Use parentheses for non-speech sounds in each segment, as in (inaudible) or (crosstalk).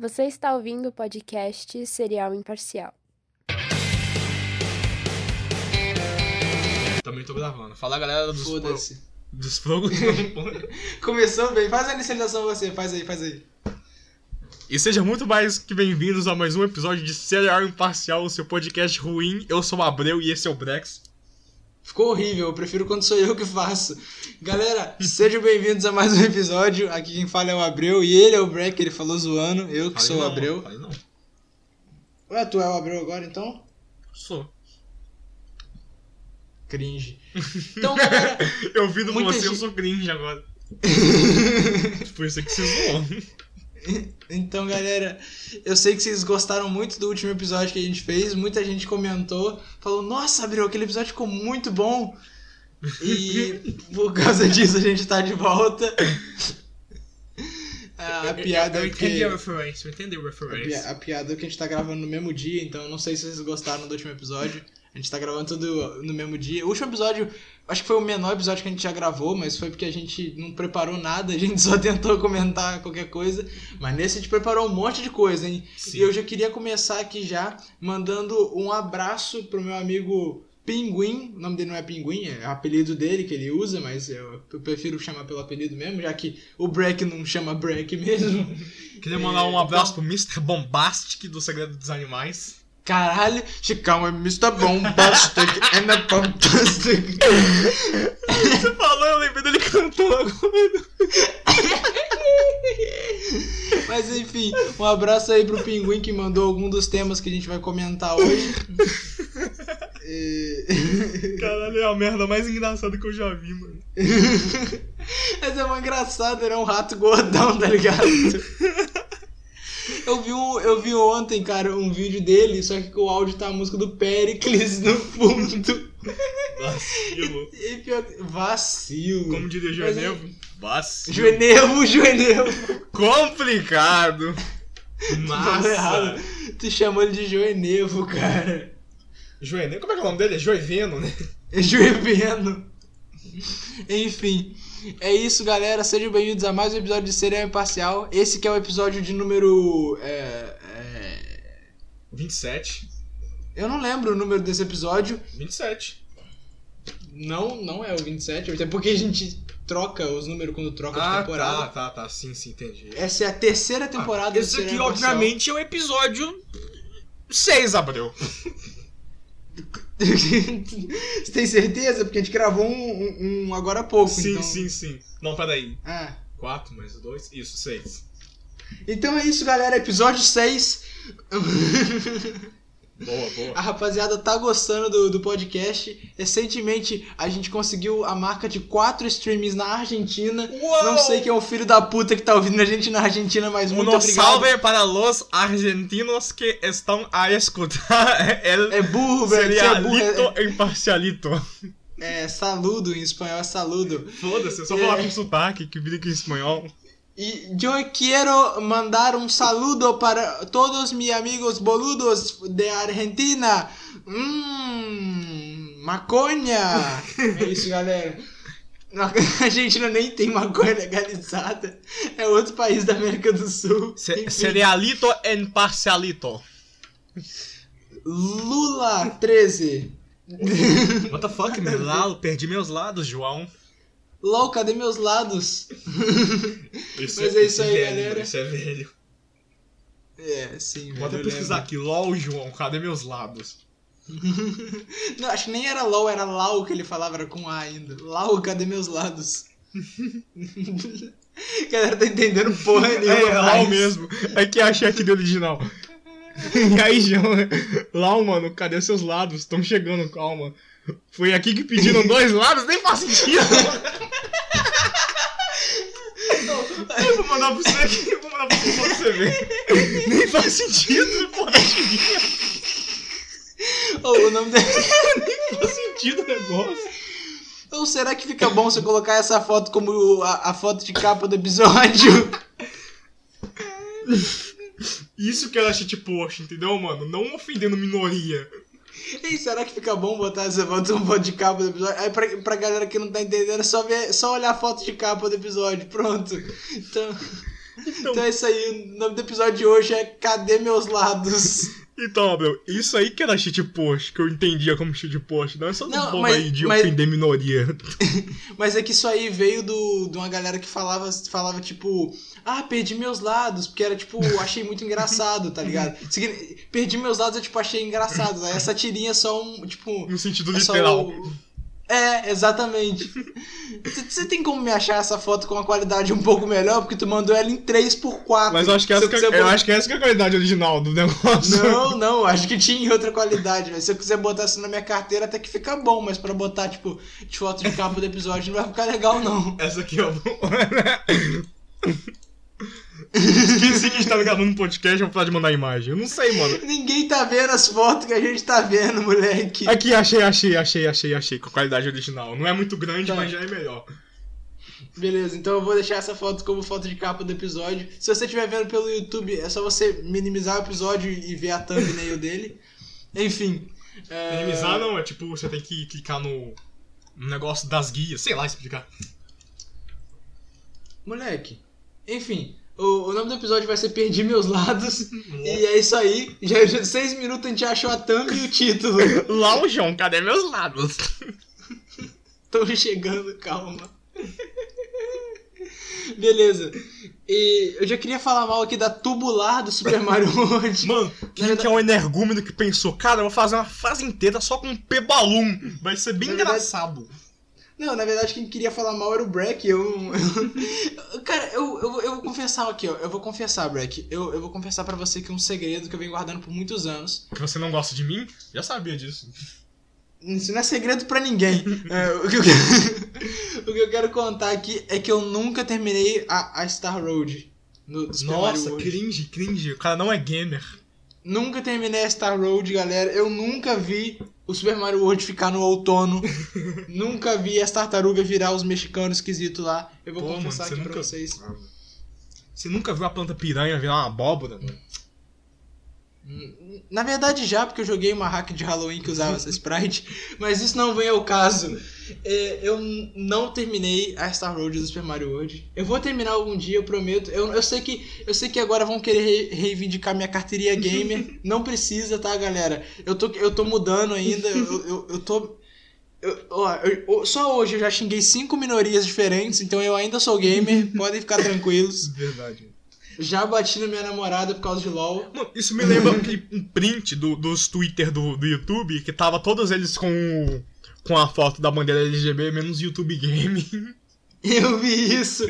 Você está ouvindo o podcast Serial Imparcial. Também tô gravando. Fala galera dos pro... Foda-se. dos fogos. (laughs) Começou bem. Faz a inicialização você. Faz aí, faz aí. e sejam muito mais que bem-vindos a mais um episódio de Serial Imparcial, o seu podcast ruim. Eu sou o Abreu e esse é o Brex. Ficou horrível. Eu prefiro quando sou eu que faço. Galera, sejam bem-vindos a mais um episódio. Aqui quem fala é o Abreu e ele é o Breck. Ele falou zoando. Eu que Falei sou o não, Abreu. Falei não. Ué, tu é o Abreu agora então? Sou. Cringe. (laughs) Então, galera. Eu vi do você, eu gente- sou cringe agora. Por isso é que você zoou. Então, galera, eu sei que vocês gostaram muito do último episódio que a gente fez. Muita gente comentou, falou: Nossa, Abreu, aquele episódio ficou muito bom. E (laughs) por causa disso a gente tá de volta. A, a piada Eu é entendi a que. referência, eu entendi a A, pi- a piada é que a gente tá gravando no mesmo dia, então eu não sei se vocês gostaram do último episódio. A gente tá gravando tudo no mesmo dia. O último episódio, acho que foi o menor episódio que a gente já gravou, mas foi porque a gente não preparou nada, (laughs) a gente só tentou comentar qualquer coisa. Mas nesse a gente preparou um monte de coisa, hein? Sim. E eu já queria começar aqui já mandando um abraço pro meu amigo Pinguim. O nome dele não é Pinguim, é o apelido dele que ele usa, mas eu, eu prefiro chamar pelo apelido mesmo, já que o Breck não chama Breck mesmo. (laughs) Queria mandar um É, abraço pro Mr. Bombastic do Segredo dos Animais. Caralho, Chicão é Mr. Bombastic and a Fantastic. Você falou, eu lembrei dele cantando agora. Mas enfim, um abraço aí pro Pinguim que mandou algum dos temas que a gente vai comentar hoje. (laughs) Caralho, é a merda mais engraçada que eu já vi, mano. (laughs) Mas é uma engraçado, ele é um rato gordão, tá ligado? (laughs) Eu vi, um, eu vi ontem, cara, um vídeo dele, só que o áudio tá a música do Pericles no fundo. Vacilo. (laughs) E pior, vacilo. Como diria Mas é-? Vacilo. Joenevo, Joenevo. Complicado. Errado. Massa. Tu chamou ele de Joenevo, cara. Joanevo, como é que é o nome dele? É Joiveno, né? É Joeveno. Enfim, é isso, galera. Sejam bem-vindos a mais um episódio de Serial Imparcial. Esse que é o episódio de número. É, é... 27. Eu não lembro o número desse episódio. 27. Não, não é o 27, até porque a gente troca os números quando troca de Ah, temporada. tá, tá, tá. Sim, sim, entendi. Essa é a terceira temporada do Esse aqui, obviamente, é o episódio 6, Abreu. (laughs) Você tem certeza? Porque a gente gravou um, um- um agora há pouco. Sim, então... sim, sim. Não, peraí. Ah. 4 mais 2? Isso, 6. Então é isso, galera. Episódio 6. (laughs) Boa, boa. A rapaziada tá gostando do, do podcast. Recentemente a gente conseguiu a marca de 4 streamings na Argentina. Uou! Não sei quem é o filho da puta que tá ouvindo a gente na Argentina, mas muito Um obrigado. salve para los argentinos que estão a escutar el (laughs) É burro, velho. Você é burro. serialito imparcialito. É, é saludo em espanhol, é saludo. Foda-se, é só É. falar com sotaque que vira que em espanhol. E eu quero mandar um saludo para todos meus amigos boludos de Argentina. Hum, maconha. (laughs) É isso, galera. Na (laughs) Argentina nem tem maconha legalizada. É outro país da América do Sul. Se Enfim, serialito imparcialito. Lula 13. What the fuck, meu lado? Perdi meus lados, João. LOL, cadê meus lados? (laughs) Isso, Mas é isso aí, velho, galera. Isso é velho. É, sim, velho. Bota eu pesquisar lembro. aqui, LOL, João, cadê meus lados? (laughs) Não, acho que nem era LOL, era LAU que ele falava, era com A ainda. LAU, cadê meus lados? (laughs) Galera, tá entendendo porra nenhuma. É, LOL mesmo. É que achei aqui do original. E aí, João, LOL, mano, cadê seus lados? Estão chegando, calma. Foi aqui que pediram dois lados, nem faz sentido. Eu vou mandar pra você aqui, eu vou mandar pra você pra você ver. Nem faz sentido, porra, tirinha. Ô, o nome dele... Nem faz sentido o negócio. Ou será que fica bom eu colocar essa foto como a, a foto de capa do episódio? Isso que ela acha post, entendeu, mano? Não ofendendo minoria. E será que fica bom botar essa foto, uma foto de capa do episódio? Aí pra, pra galera que não tá entendendo, é só, ver, só olhar a foto de capa do episódio. Pronto. Então. Então é isso aí. O nome do episódio de hoje é Cadê Meus Lados? Então, Abel, isso aí que era shit post, que eu entendia como shit post, não é só Não, mas- aí de mas- ofender minoria. (laughs) Mas é que isso aí veio do, de uma galera que falava, falava tipo, ah, perdi meus lados, porque era tipo, (laughs) achei muito engraçado, tá ligado? Perdi meus lados, eu tipo, achei engraçado. Essa tirinha é só um, tipo. No sentido é só literal. É, exatamente. Você tem como me achar essa foto com uma qualidade um pouco melhor? Porque tu mandou ela em 3x4. Mas eu acho que essa, eu que, eu botar- acho que essa que é a qualidade original do negócio. Não, não, acho que tinha em outra qualidade, mas se eu quiser botar isso na minha carteira até que fica bom, mas pra botar, tipo, de foto de capa do episódio não vai ficar legal, não. Essa aqui, ó. Esqueci que a gente tava gravando um podcast, eu vou falar de mandar imagem. Eu não sei, mano. Ninguém tá vendo as fotos que a gente tá vendo, moleque. Aqui, achei, achei, achei, achei, achei, com a qualidade original. Não é muito grande, Tá. mas já é melhor. Beleza, então eu vou deixar essa foto como foto de capa do episódio. Se você estiver vendo pelo YouTube, é só você minimizar o episódio e ver a thumbnail (laughs) dele. Enfim. é, Minimizar não, é tipo, você tem que clicar no negócio das guias, sei lá explicar. Moleque. Enfim, o, o nome do episódio vai ser Perdi Meus Lados. (laughs) e é isso aí. Já, já seis minutos a gente achou a thumb e o título. (laughs) Lá o João, cadê meus lados? (laughs) Tô chegando, calma. Beleza. E eu já queria falar mal aqui da tubular do Super Mario World. Mano, quem que é um energúmeno que pensou, cara, eu vou fazer uma fase inteira só com um P-Balloon. Vai ser bem Na verdade- engraçado. Não, na verdade quem queria falar mal era o Breck. Eu, eu- cara, eu, eu, vou- eu vou confessar aqui, ó. Eu vou confessar, Breck. Eu, eu vou confessar pra você que um segredo que eu venho guardando por muitos anos. Que você não gosta de mim? Já sabia disso. Isso não é segredo pra ninguém. (laughs) É, o, que eu quero, (laughs) o que eu quero contar aqui é que eu nunca terminei a, a Star Road. No, Nossa, cringe, cringe. O cara não é gamer. Nunca terminei a Star Road, galera. Eu nunca vi o Super Mario World ficar no outono. (laughs) nunca vi as tartarugas virar os mexicanos esquisitos lá. Eu vou Pô, mano, confessar você aqui nunca... pra vocês. Mano. Você nunca viu a planta piranha virar uma abóbora, mano? Na verdade já, porque eu joguei uma hack de Halloween que usava essa (laughs) sprite, mas isso não vem ao caso. É, eu não terminei a Star Road do Super Mario World. Eu vou terminar algum dia, eu prometo. Eu, eu, sei, que, eu sei que agora vão querer re- reivindicar minha carteirinha gamer. (laughs) não precisa, tá, galera? Eu tô, eu tô mudando ainda, eu, eu, eu tô... eu- ó, eu- só hoje eu já xinguei cinco minorias diferentes, então eu ainda sou gamer, (laughs) podem ficar tranquilos. Verdade. Já bati na minha namorada por causa de LOL. Mano, isso me lembra um print do, dos Twitter do, do YouTube, que tava todos eles com, o- com a foto da bandeira LGB, menos YouTube Game. (laughs) Eu vi isso. (laughs)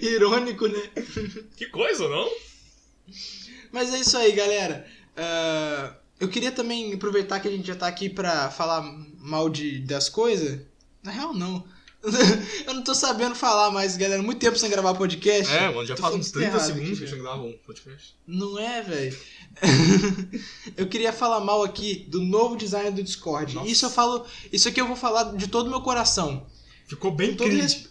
Irônico, né? Que coisa, não? Mas é isso aí, galera. Ah, eu queria também aproveitar que a gente já tá aqui pra falar mal de, das coisas. Na real, não. (laughs) eu não tô sabendo falar mais, galera. Muito tempo sem gravar podcast. É, mano, já faz uns tudo 30 errado segundos que a gente grava um podcast. Não é, velho. (laughs) eu queria falar mal aqui do novo design do Discord. Nossa. Isso eu falo. Isso aqui eu vou falar de todo o meu coração. Ficou bem Com todo, cringe.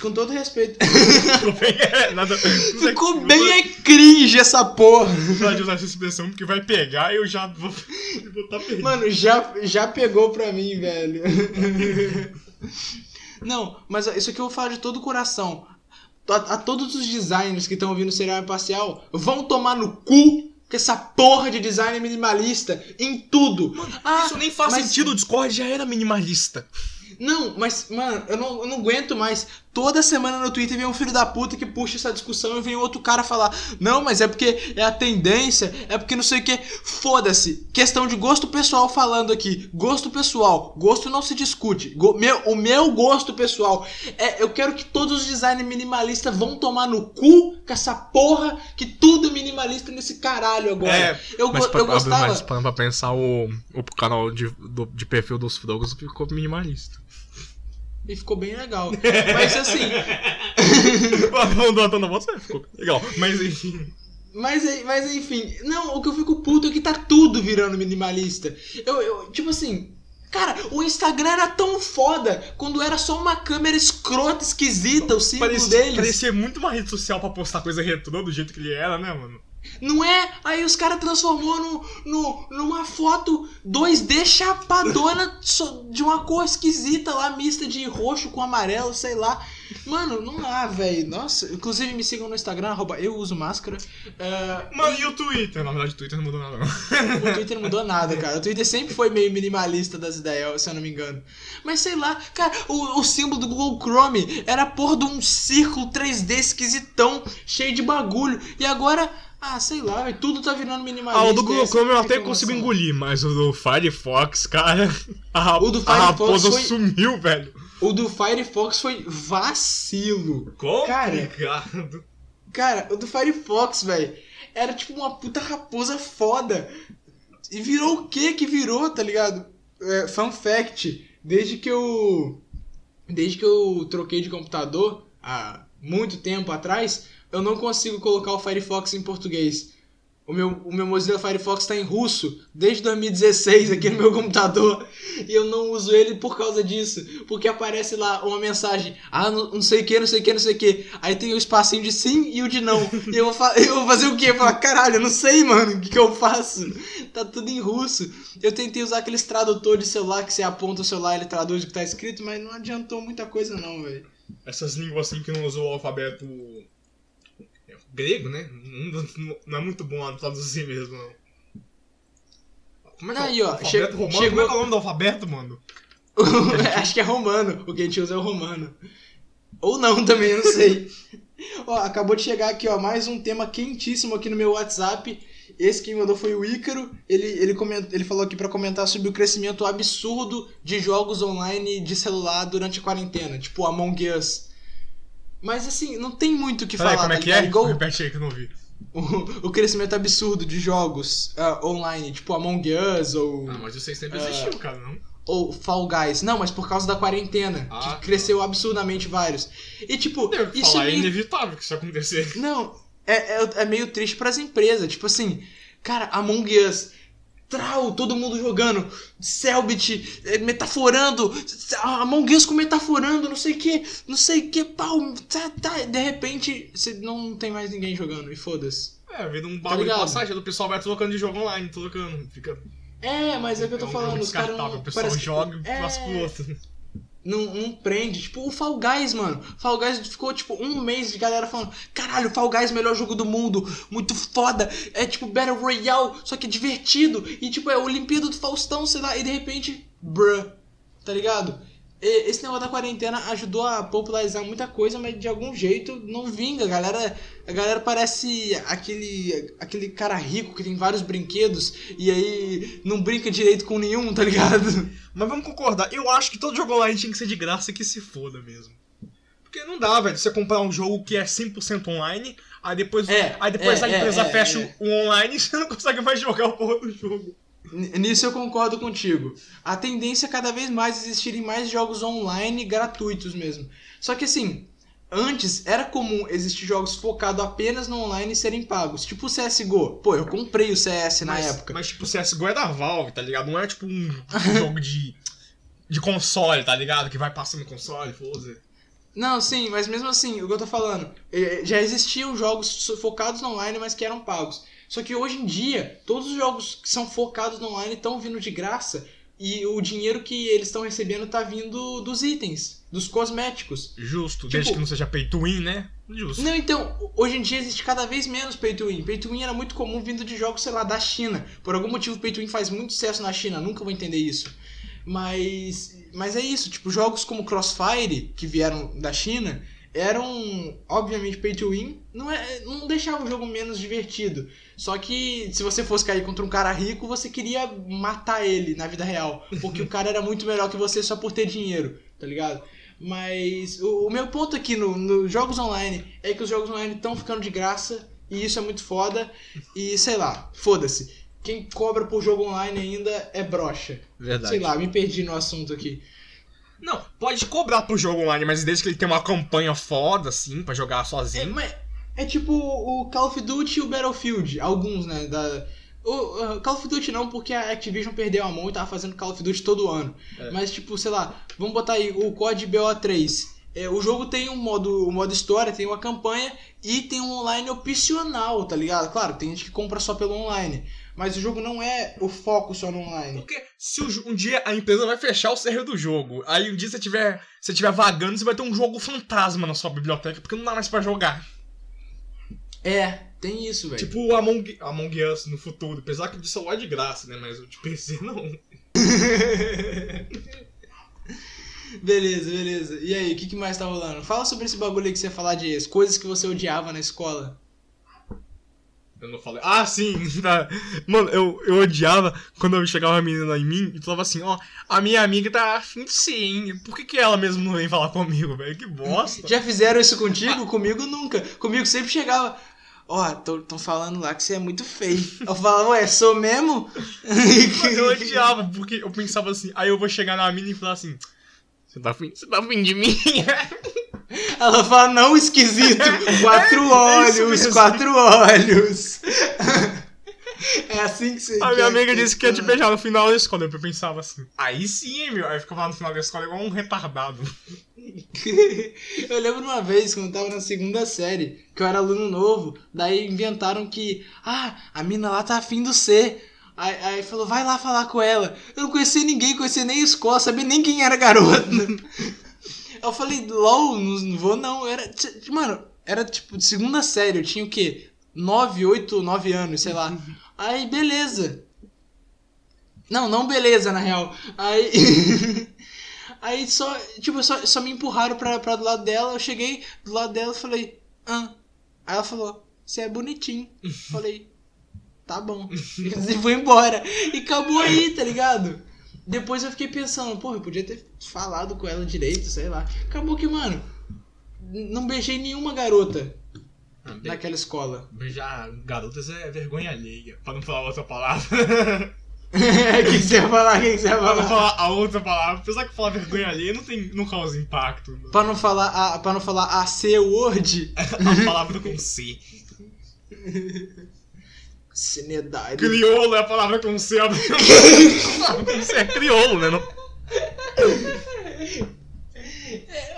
com todo respeito. Ficou bem... É, nada... Ficou não bem é cringe essa porra. Não pode usar essa expressão porque vai pegar e eu já vou (laughs) vou tá. Mano, já, já pegou pra mim, velho. Não, mas isso aqui eu vou falar de todo o coração. A, a todos os designers que estão ouvindo o Serial Imparcial, vão tomar no cu com essa porra de design minimalista em tudo. Ah, Isso nem faz mas- sentido, o Discord já era minimalista. Não, mas, mano, eu não, eu não aguento mais. Toda semana no Twitter vem um filho da puta que puxa essa discussão e vem outro cara falar: Não, mas é porque é a tendência, é porque não sei o que. Foda-se. Questão de gosto pessoal falando aqui. Gosto pessoal. Gosto não se discute. Go- meu, o meu gosto pessoal. É, eu quero que todos os designers minimalistas vão tomar no cu com essa porra que tudo é minimalista nesse caralho agora. É, eu, Mas, go- pra, eu gostava. mas pra pensar, o, o canal de, do- de perfil dos frogos ficou minimalista. E ficou bem legal. (laughs) Mas assim. (laughs) Não, não, você ficou legal. Mas enfim. Mas, mas enfim, não, o que eu fico puto é que tá tudo virando minimalista. Eu, eu, tipo assim, cara, o Instagram era tão foda quando era só uma câmera escrota, esquisita, o símbolo deles. parecia muito uma rede social pra postar coisa retrô do jeito que ele era, né, mano? Não é? Aí os caras transformou no, no, numa foto 2D chapadona de uma cor esquisita lá, mista de roxo com amarelo, sei lá. Mano, não dá, velho. Nossa, inclusive me sigam no Instagram, arroba eu uso máscara. É, Mano, e o Twitter? Na verdade, o Twitter não mudou nada, não. o Twitter não mudou nada, cara. O Twitter sempre foi meio minimalista das ideias, se eu não me engano. Mas sei lá, cara, o, o símbolo do Google Chrome era a porra de um círculo 3D esquisitão, cheio de bagulho. E agora, ah, sei lá, tudo tá virando minimalista. Ah, o do Google Essa Chrome eu é a até consigo engolir, mas o do Firefox, cara. (laughs) A, O do a Firefox raposa foi- sumiu, velho. O do Firefox foi vacilo. Cara. Complicado. Cara, o do Firefox, velho, era tipo uma puta raposa foda. E virou o que que virou, tá ligado? É, fun fact, desde que eu. Desde que eu troquei de computador, há muito tempo atrás, eu não consigo colocar o Firefox em português. O meu, o meu Mozilla Firefox tá em russo desde 2016 aqui no meu computador. E eu não uso ele por causa disso. Porque aparece lá uma mensagem. Ah, não, sei o que, não sei o que, não sei o que. Aí tem o espacinho de sim e o de não. E eu vou, eu vou fazer o quê? Falar, caralho, eu não sei, mano, o que, que eu faço? Tá tudo em russo. Eu tentei usar aqueles tradutores de celular que você aponta o celular e ele traduz o que tá escrito, mas não adiantou muita coisa não, velho. Essas línguas assim que não usam o alfabeto grego, né? Não, é muito bom traduzir mesmo, não. Como é que é? Aí, ó, che- romano? chegou- Como é que é o nome do alfabeto, mano? (laughs) Acho que é romano. O que a gente usa é o romano. Ou não (laughs) também, eu não sei. ó, acabou de chegar aqui, ó, mais um tema quentíssimo aqui no meu WhatsApp. Esse quem mandou foi o Ícaro. Ele, ele, coment... ele falou aqui pra comentar sobre o crescimento absurdo de jogos online de celular durante a quarentena, tipo Among Us. Mas assim, não tem muito o que Peraí, falar. como é tá que é? Igual Repete aí que eu não vi. o, o crescimento absurdo de jogos ah, online, tipo Among Us ou. Ah, mas vocês sempre Ah. existiu, cara, não? ou Fall Guys. Não, mas por causa da quarentena, Ah, que cresceu absurdamente vários. E tipo, Devo isso falar, é é meio... inevitável que isso acontecer. Não, é, é, é meio triste pras empresas. Tipo assim, cara, Among Us. Trau, todo mundo jogando. Selbit, é, metaforando. Among Us com metaforando, não sei o que, não sei o que, pau. Tá, tá. De repente, você não tem mais ninguém jogando. E foda-se. É, vira um bagulho de ligado? passagem, o pessoal vai trocando de jogo online, trocando. Fica. É, mas é o que eu tô é um falando. jogo Os caras não. o pessoal parece que- joga e é, passa pro outro. Não, não prende. Tipo, o Fall Guys, mano. Fall Guys ficou, tipo, um mês de galera falando: caralho, Fall Guys, melhor jogo do mundo, muito foda. É tipo Battle Royale, só que é divertido. E, tipo, é Olimpíada do Faustão, sei lá. E de repente, bruh, tá ligado? Esse negócio da quarentena ajudou a popularizar muita coisa, mas de algum jeito não vinga. A galera, a galera parece aquele, aquele cara rico que tem vários brinquedos e aí não brinca direito com nenhum, tá ligado? Mas vamos concordar, eu acho que todo jogo online tinha que ser de graça e que se foda mesmo. Porque não dá, velho, você comprar um jogo que é 100% online, aí depois, É, aí depois é, a empresa é, é, fecha é. o online e (laughs) você não consegue mais jogar o porra do jogo. Nisso eu concordo contigo. A tendência é cada vez mais existirem mais jogos online gratuitos mesmo. Só que assim, antes era comum existir jogos focados apenas no online e serem pagos. Tipo o CSGO. Pô, eu comprei o CS na mas, época. Mas tipo, o CSGO é da Valve, tá ligado? Não é tipo um jogo de, de console, tá ligado? Que vai passando console, foda Não, sim, mas mesmo assim, o que eu tô falando, eh, já existiam jogos focados no online, mas que eram pagos. Só que hoje em dia, todos os jogos que são focados no online estão vindo de graça e o dinheiro que eles estão recebendo tá vindo dos itens, dos cosméticos. Justo, Tipo- desde que não seja pay to win, né? Justo. Não, então, hoje em dia existe cada vez menos pay to win. Pay to win era muito comum vindo de jogos, sei lá, da China. Por algum motivo, pay to win faz muito sucesso na China, nunca vou entender isso. Mas, mas é isso, tipo, jogos como Crossfire, que vieram da China, eram, obviamente, pay to win. Não, é, não deixava o jogo menos divertido. Só que se você fosse cair contra um cara rico, você queria matar ele na vida real. Porque o cara era muito melhor que você só por ter dinheiro, tá ligado? Mas o, o meu ponto aqui nos no jogos online é que os jogos online estão ficando de graça e isso é muito foda. E sei lá, foda-se. Quem cobra por jogo online ainda é brocha. Verdade. Sei lá, me perdi no assunto aqui. Não, pode cobrar pro jogo online, mas desde que ele tenha uma campanha foda, assim, pra jogar É, sozinho. mas é tipo o Call of Duty e o Battlefield, alguns, né? Da, o uh, Call of Duty não, porque a Activision perdeu a mão e tava fazendo Call of Duty todo ano. É. Mas, tipo, sei lá, vamos botar aí o COD BO3. é, o jogo tem um modo, um modo história, tem uma campanha e tem um online opcional, tá ligado? Claro, tem gente que compra só pelo online. Mas o jogo não é o foco só no online. Porque se um dia a empresa vai fechar o server do jogo, aí um dia você tiver, você tiver vagando, você vai ter um jogo fantasma na sua biblioteca, porque não dá mais pra jogar. É, tem isso, velho. Tipo o Among, Among Us no futuro, apesar que de celular é de graça, né? Mas o de PC (laughs) não. (laughs) Beleza, beleza. E aí, o que, que mais tá rolando? Fala sobre esse bagulho aí que você ia falar de coisas que você odiava na escola. Eu não falei. Ah, sim! tá. (laughs) Mano, eu, eu odiava quando chegava uma menina em mim e falava assim: Ó, a minha amiga tá afim de ser, hein? Por que, que ela mesmo não vem falar comigo, velho? Que bosta! Já fizeram isso contigo? Comigo nunca. Comigo sempre chegava. Ó, tão falando lá que você é muito feio. Eu falava, ué, sou mesmo? eu odiava, porque eu pensava assim, aí eu vou chegar na mina e falar assim. Você tá afim, você tá afim de mim? (laughs) Ela fala, não, esquisito. Quatro (laughs) É olhos, quatro olhos. É assim que você. A minha amiga disse que ia te beijar no final da escola. Eu pensava assim, aí sim, meu. Aí ficava lá no final da escola igual um retardado. (laughs) eu lembro uma vez, quando eu tava na segunda série, que eu era aluno novo, daí inventaram que, ah, a mina lá tá afim do C. Aí, aí falou, vai lá falar com ela. Eu não conhecia ninguém, conhecia nem a escola, sabia nem quem era a garota. Eu falei, LOL, não, vou não. Era, mano, era tipo de segunda série, eu tinha o quê? 9, 8, 9 anos, sei lá. (laughs) Aí, beleza. Não, não beleza, na real. Aí. (laughs) Aí só, tipo, só, só me empurraram pra, pra do lado dela. Eu cheguei do lado dela e falei, ah. Aí ela falou, você é bonitinho. (laughs) falei, tá bom. E fui embora. E acabou aí, tá ligado? Depois eu fiquei pensando, pô, eu podia ter falado com ela direito, sei lá. Acabou que, mano, não beijei nenhuma garota naquela escola. Beijar garotas é vergonha alheia. Pra não falar outra palavra. O (laughs) que, que você ia falar? O que, você ia pra não falar? falar a outra palavra. Apesar que falar vergonha alheia não, tem, não causa impacto. Pra não falar a, pra não falar a C-word. (laughs) A palavra com C. (laughs) Cinedade. Criolo é a palavra com C. A palavra com C é criolo, né? Não...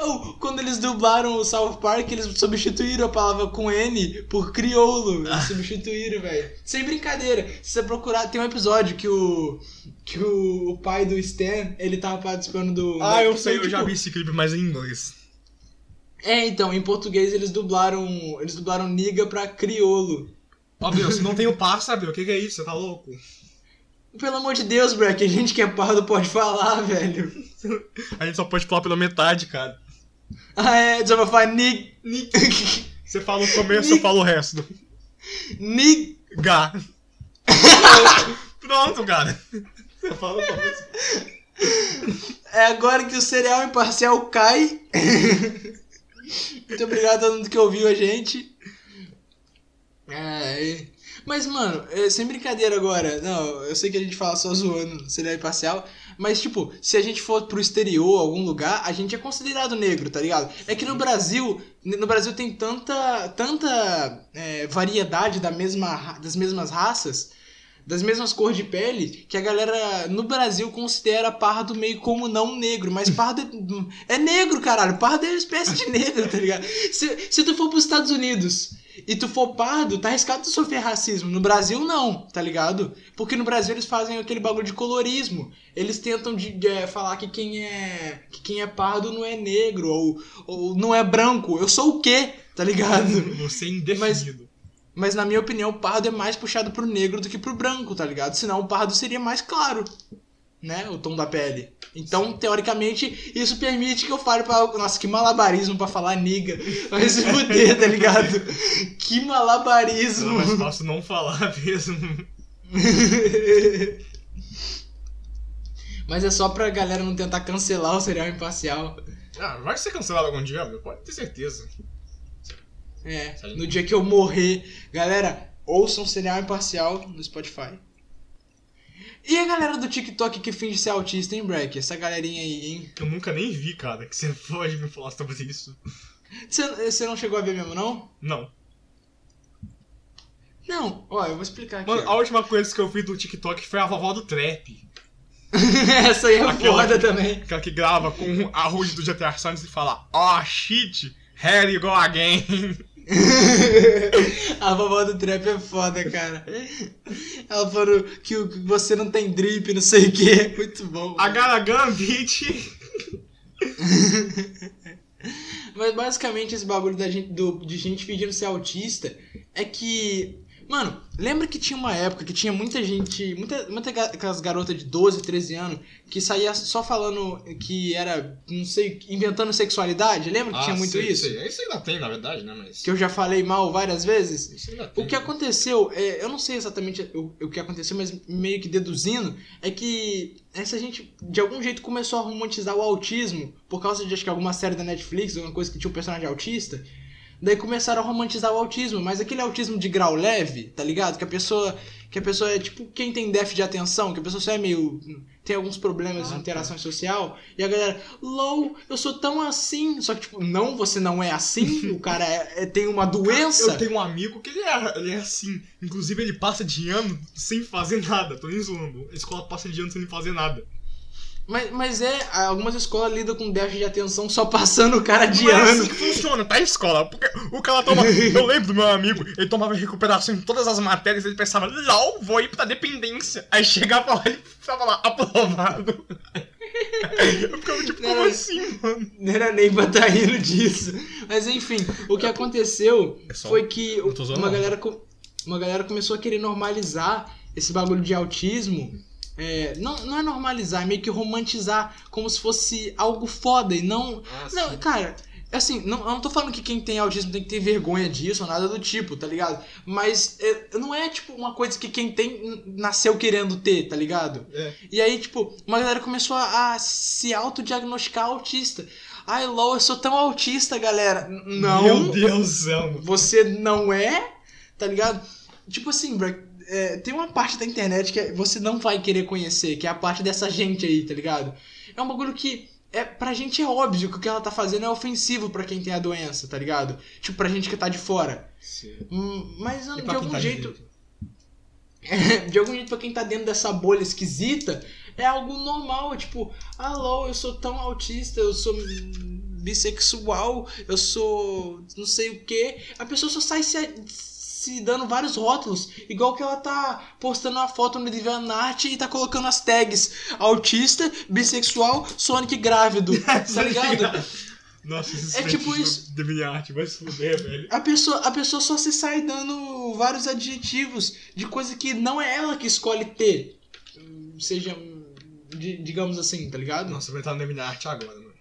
Oh, quando eles dublaram o South Park, eles substituíram a palavra com N por crioulo. Eles substituíram, velho. Sem brincadeira. Se você procurar, tem um episódio que o. que o, o pai do Stan, ele tava participando do. Ah, eu sei, eu já tipo, vi esse clipe, mas em inglês. É, então, em português eles dublaram. Eles dublaram niga pra crioulo. Ó, meu, se não tem o par, sabe? O que, que é isso? Você tá louco? Pelo amor de Deus, Breck, a gente que é pardo pode falar, velho. A gente só pode falar pela metade, cara. Ah, é, só vai falar nig. Você fala o começo, eu falo o resto. nig. Gá. Pronto, cara. Você fala o começo. É agora que o cereal imparcial cai. Muito obrigado a todo mundo que ouviu a gente. É, mas, mano, é, sem brincadeira agora. Não, eu sei que a gente fala só zoando cereal imparcial. Mas, tipo, se a gente for pro exterior, algum lugar, a gente é considerado negro, tá ligado? É que no Brasil, no Brasil tem tanta, tanta é, variedade da mesma, das mesmas raças das mesmas cores de pele, que a galera no Brasil considera pardo meio como não negro, mas (laughs) pardo é, é negro, caralho. Pardo é uma espécie de negro, tá ligado? Se, se tu for pros Estados Unidos e tu for pardo, tá arriscado tu sofrer racismo. No Brasil, não, tá ligado? Porque no Brasil eles fazem aquele bagulho de colorismo. Eles tentam de, é, falar que quem é que quem é pardo não é negro ou, ou não é branco. Eu sou o quê? Tá ligado? (laughs) Você é indefinido. Mas na minha opinião, o pardo é mais puxado pro negro do que pro branco, tá ligado? Senão o pardo seria mais claro, né? O tom da pele. Então, teoricamente, isso permite que eu fale pra. Nossa, que malabarismo pra falar niga. Vai se fuder, tá ligado? Que Não, malabarismo. é mais fácil não falar (laughs) mesmo. Mas é só pra galera não tentar cancelar o serial imparcial. Ah, vai ser cancelado algum dia, meu? Pode ter certeza. É, no dia que eu morrer. Galera, ouçam serial imparcial no Spotify. E a galera do TikTok que finge ser autista, hein, Breck? Essa galerinha aí, hein? Eu nunca nem vi, cara, que você (laughs) pode me falar sobre isso. Você não chegou a ver mesmo, não? Não. Não, ó, eu vou explicar aqui. Mano, ó. a última coisa que eu vi do TikTok foi a vovó do trap. (laughs) Essa aí é Aquela foda que- também. Aquela que grava com a Rude do GTA Santos e fala, oh shit, here you go again. (laughs) A vovó do trap é foda, cara. Ela falou que você não tem drip, não sei o que. Muito bom. A gun, bitch. (laughs) Mas basicamente esse bagulho da gente, do, de gente fingindo ser autista é que. Mano, lembra que tinha uma época que tinha muita gente. Muita, muita aquelas garotas de 12, 13 anos que saía só falando que era. Não sei, inventando sexualidade? Lembra que tinha muito sei, isso? Sei. Isso ainda tem, na verdade, né? Mas. Que eu já falei mal várias vezes? Isso ainda tem. O que aconteceu, é, eu não sei exatamente o, o que aconteceu, mas meio que deduzindo, é que essa gente de algum jeito começou a romantizar o autismo por causa de acho que alguma série da Netflix, alguma coisa que tinha um personagem autista. Daí começaram a romantizar o autismo, mas aquele autismo de grau leve, tá ligado? Que a pessoa, que a pessoa é tipo quem tem déficit de atenção, que a pessoa só é meio tem alguns problemas Ah, de interação social, e a galera, LOL, eu sou tão assim. Só que, tipo, não, você não é assim, o cara é- é- tem uma (laughs) doença. Eu tenho um amigo que ele é, ele é assim. Inclusive, ele passa de ano sem fazer nada. Tô nem zoando. A escola passa de ano sem fazer nada. Mas, mas é, algumas escolas lidam com déficit de atenção só passando o cara de é ano. assim que funciona, tá? A escola. Porque o cara toma. (laughs) Eu lembro do meu amigo, ele tomava recuperação em todas as matérias, ele pensava, LOL, vou ir pra dependência. Aí chegava lá e tava lá, aprovado. Eu ficava tipo, como Não, assim, mano? Não era nem pra tá rindo disso. Mas enfim, o que aconteceu É só- foi que uma galera, uma galera começou a querer normalizar esse bagulho de autismo. É, não, não é normalizar, é meio que romantizar como se fosse algo foda e não. Não, cara, assim, não, eu não tô falando que quem tem autismo tem que ter vergonha disso ou nada do tipo, tá ligado? Mas é, não é tipo uma coisa que quem tem nasceu querendo ter, tá ligado? É. E aí, tipo, uma galera começou a, a se autodiagnosticar autista. Ai, LOL, eu sou tão autista, galera. Não, Meu Deus do céu, mano. você não é, tá ligado? Tipo assim, bro, é, tem uma parte da internet que é- você não vai querer conhecer, que é a parte dessa gente aí, tá ligado? É um bagulho que é, pra gente é óbvio que o que ela tá fazendo é ofensivo pra quem tem a doença, tá ligado? Tipo, pra gente que tá de fora. Hum, Mas E de algum tá de jeito, dentro? (laughs) de algum jeito pra quem tá dentro dessa bolha esquisita, é algo normal, tipo, alô, eu sou tão autista, eu sou bissexual, eu sou não sei o que. A pessoa só sai se, se dando vários rótulos, igual que ela tá postando uma foto no DeviantArt e tá colocando as tags autista, bissexual, Sonic grávido, (laughs) tá ligado? Nossa, esses É tipo isso. DeviantArt vai se fuder, velho. A pessoa, a pessoa só se sai dando vários adjetivos de coisa que não é ela que escolhe ter. Seja, di- digamos assim, tá ligado? Nossa, vai estar no DeviantArt agora, mano.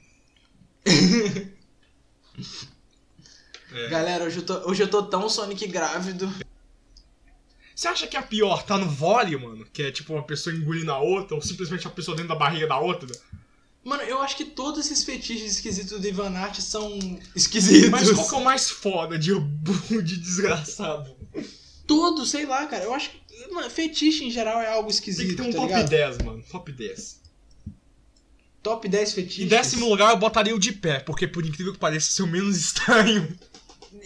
(laughs) É. Galera, hoje eu, tô, hoje eu tô tão Sonic grávido. Você acha que a pior tá no vole, mano? Que é tipo uma pessoa engolindo a outra, ou simplesmente uma pessoa dentro da barriga da outra? Mano, eu acho que todos esses fetiches esquisitos do Ivan Art são esquisitos. Mas qual que é o mais foda de, de desgraçado? Todos, sei lá, cara. Eu acho que. Mano, fetiche em geral é algo Tem esquisito, que ter um tá top ligado? 10, mano. Top 10. Top 10 fetiches. Em décimo lugar eu botaria o de pé, porque por incrível que pareça, ser o menos (laughs) estranho.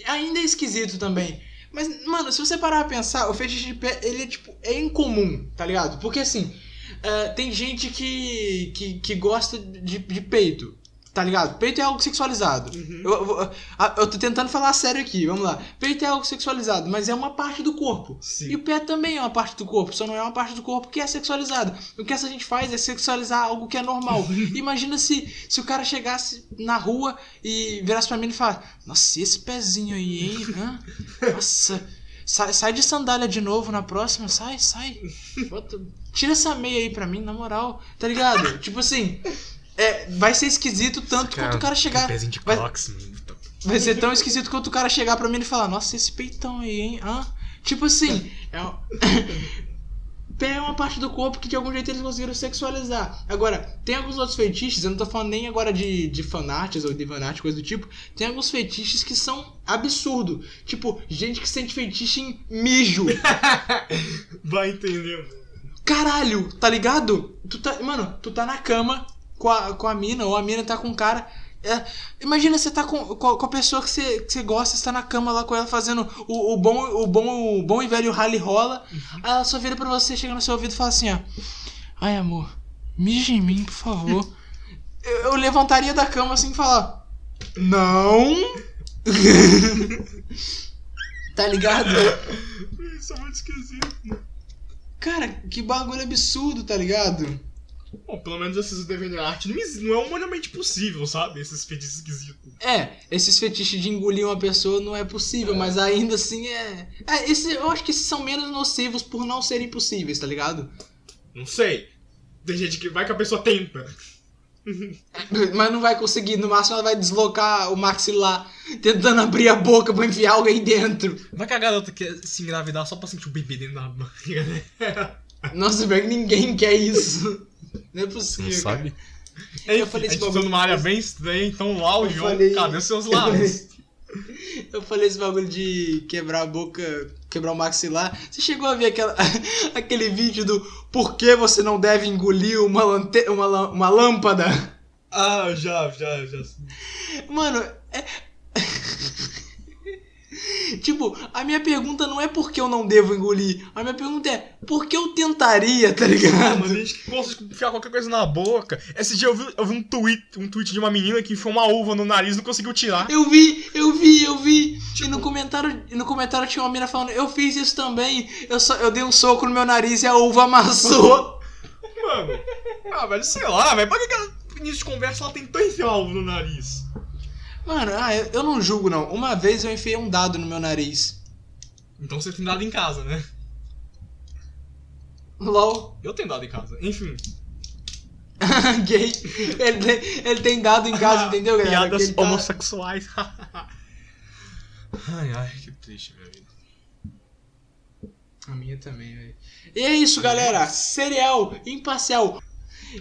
Ainda é esquisito também. Mas, mano, se você parar pra pensar, o fetiche de pé, ele é, tipo, é incomum, tá ligado? Porque, assim, é, tem gente que, que, que gosta de, de peito, tá ligado? Peito é algo sexualizado. Eu, eu, ah, eu tô tentando falar sério aqui, vamos lá. Peito é algo sexualizado, mas é uma parte do corpo. Sim. E o pé também é uma parte do corpo, só não é uma parte do corpo que é sexualizada. O que essa gente faz é sexualizar algo que é normal. (laughs) Imagina se, se o cara chegasse na rua e virasse pra mim e falasse: Nossa, esse pezinho aí, hein? (laughs) Hã? Nossa, sai, sai de sandália de novo na próxima, sai, sai. (laughs) Bota- tira essa meia aí pra mim, na moral, tá ligado? tipo assim. É, vai ser esquisito tanto quanto o cara chegar. Pezinho de vai- mano. Vai ser tão esquisito quanto o cara chegar pra mim e falar, nossa, esse peitão aí, hein? Hã? Tipo assim, é um... (laughs) Pé é uma parte do corpo que de algum jeito eles conseguiram sexualizar. Agora, tem alguns outros fetiches, eu não tô falando nem agora de, de fanarts ou de vanart, coisa do tipo. Tem alguns fetiches que são absurdo. Tipo, gente que sente fetiche em mijo. (laughs) Vai entender. Caralho, tá ligado? Tu tá, mano, tu tá na cama com a, com a mina, ou a mina tá com o cara. É, imagina você tá com, com, a- com a pessoa que você, que você gosta, você tá na cama lá com ela fazendo o, o, bom, o, bom, o bom e velho rally rola. Aí ela só vira pra você, chega no seu ouvido e fala assim, ó. Ai, amor, mija em mim, por favor. (laughs) eu, eu levantaria da cama assim e falar: Não! (laughs) tá ligado? Isso é muito esquisito. Cara, que bagulho absurdo, tá ligado? Bom, pelo menos esses devendo arte não, não é humanamente possível, sabe? Esses fetiches esquisitos. É, esses fetiches de engolir uma pessoa não é possível, mas ainda assim é. É, esse, eu acho que esses são menos nocivos por não serem possíveis, tá ligado? Não sei. Tem gente que vai que a pessoa tenta. (laughs) Mas não vai conseguir, no máximo ela vai deslocar o maxilar, tentando abrir a boca pra enfiar alguém dentro. Vai que a garota quer se engravidar só pra sentir o bebê dentro da barriga, né? Nossa, velho, ninguém quer isso. Não é possível. cara. Eu falei esse tá bagulho- numa área bem estranha, então o áudio, Eu falei- cadê os seus lábios? (laughs) Eu falei esse bagulho de quebrar a boca, quebrar o maxilar. Você chegou a ver aquela, (laughs) aquele vídeo do por que você não deve engolir uma, lante uma, uma lâmpada? Ah, já, já, já. Mano, é. (laughs) (laughs) tipo, a minha pergunta não é por que eu não devo engolir. A minha pergunta é por que eu tentaria, tá ligado? mas a gente de enfiar qualquer coisa na boca. Esse dia eu vi, eu vi um, tweet, um tweet de uma menina que enfiou uma uva no nariz e não conseguiu tirar. Eu vi, eu vi, eu vi. E no comentário, no comentário tinha uma mina falando, eu fiz isso também. Eu, só, eu dei um soco no meu nariz e a uva amassou. (laughs) Mano, ah, velho, sei lá, velho. Pra que que ela, início de conversa ela tentou enfiar uma uva no nariz? Mano, ah, eu, não julgo não. Uma vez eu enfiei um dado no meu nariz. Então você tem dado em casa, né? LOL. Eu tenho dado em casa. Enfim. (laughs) Gay. Ele tem, ele tem dado em casa, (laughs) entendeu, galera? Piadas tá- homossexuais. (laughs) ai, ai, que triste, minha vida. A minha também, velho. E é isso, galera. Cereal imparcial.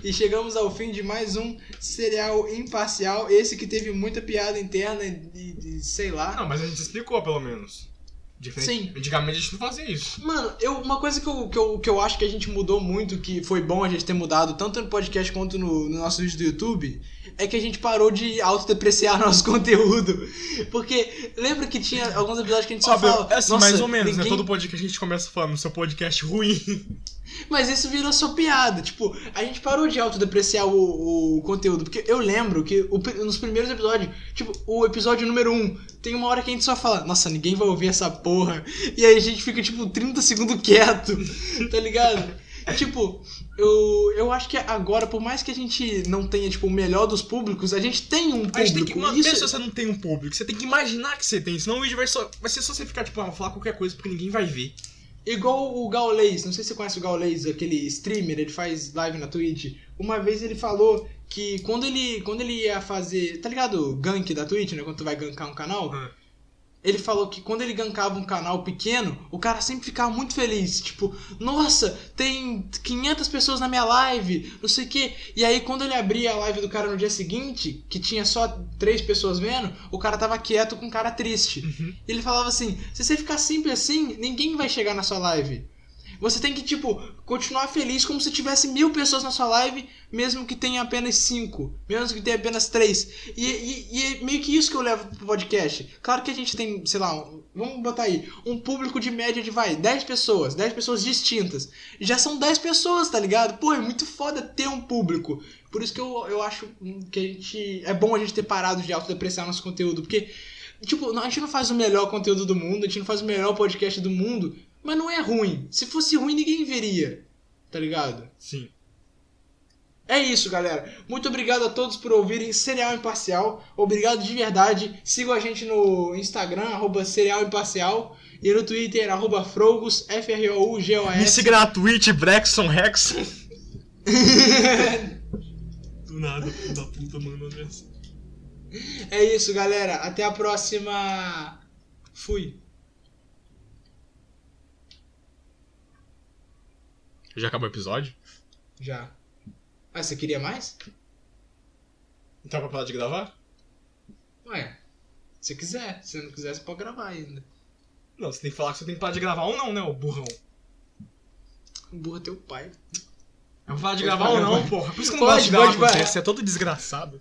E chegamos ao fim de mais um Cereal imparcial. Esse que teve muita piada interna e, sei lá. Não, mas a gente explicou, pelo menos. Diferente. Sim. Antigamente a gente não fazia isso. Mano, eu, uma coisa que eu, que, eu, que eu acho que a gente mudou muito, que foi bom a gente ter mudado, tanto no podcast quanto no, no nosso vídeo do YouTube, é que a gente parou de autodepreciar (laughs) nosso conteúdo. Porque lembra que tinha alguns episódios que a gente só Óbvio, fala. é assim, "Nossa, mais ou menos, né? ninguém- Todo podcast a gente começa falando seu podcast ruim. Mas isso virou só piada. Tipo, a gente parou de autodepreciar o, o conteúdo. Porque eu lembro que o nos primeiros episódios, tipo, o episódio número 1, um, tem uma hora que a gente só fala, nossa, ninguém vai ouvir essa porra. E aí a gente fica, tipo, 30 segundos quieto, (laughs) tá ligado? Tipo, eu, eu acho que agora, por mais que a gente não tenha, tipo, o melhor dos públicos, a gente tem um público. A gente tem que manter Isso- se você não tem um público. Você tem que imaginar que você tem. Senão o vídeo vai, só, vai ser só você ficar, tipo, ah, falar qualquer coisa porque ninguém vai ver. Igual o Gaulês, não sei se você conhece o Gaulês, aquele streamer, ele faz live na Twitch. Uma vez ele falou que quando ele, quando ele ia fazer. Tá ligado? Gank da Twitch, né? Quando tu vai gankar um canal. Ah. Ele falou que quando ele gankava um canal pequeno, o cara sempre ficava muito feliz. Tipo, nossa, tem 500 pessoas na minha live, não sei o quê. E aí, quando ele abria a live do cara no dia seguinte, que tinha só três pessoas vendo, o cara tava quieto com cara triste. Uhum. Ele falava assim: se você ficar sempre assim, ninguém vai chegar na sua live. Você tem que, tipo, continuar feliz como se tivesse mil pessoas na sua live, mesmo que tenha apenas cinco, mesmo que tenha apenas três. E, e- e é meio que isso que eu levo pro podcast. Claro que a gente tem, sei lá, um- vamos botar aí, um público de média de, vai, 10 pessoas, 10 pessoas distintas. Já são 10 pessoas, tá ligado? Pô, é muito foda ter um público. Por isso que eu, eu acho que a gente. É bom a gente ter parado de autodepreciar nosso conteúdo, porque Tipo, a gente não faz o melhor conteúdo do mundo, a gente não faz o melhor podcast do mundo, mas não é ruim. Se fosse ruim, ninguém veria. Tá ligado? Sim. É isso, galera. Muito obrigado a todos por ouvirem Serial Imparcial. Obrigado de verdade. Sigam a gente no Instagram, arroba Serial Imparcial. E no Twitter, arroba Frogos, Me F-R-O-U-G-O-S. siga na Twitch, Brexon Rex. (laughs) Do nada, filho da puta, mano. É isso, galera. Até a próxima. Fui. Já acabou o episódio? Já. Ah, você queria mais? Então pra parar de gravar? Ué, se quiser. Se não quiser, você pode gravar ainda. Não, você tem que falar que você tem que parar de gravar ou não, né, ô burrão? O burro é teu pai. Eu vou parar de Pode gravar ou parar, não, vai. porra. Por isso que eu não Pode, gosto de gravar pode, com vai. você. Você é todo desgraçado.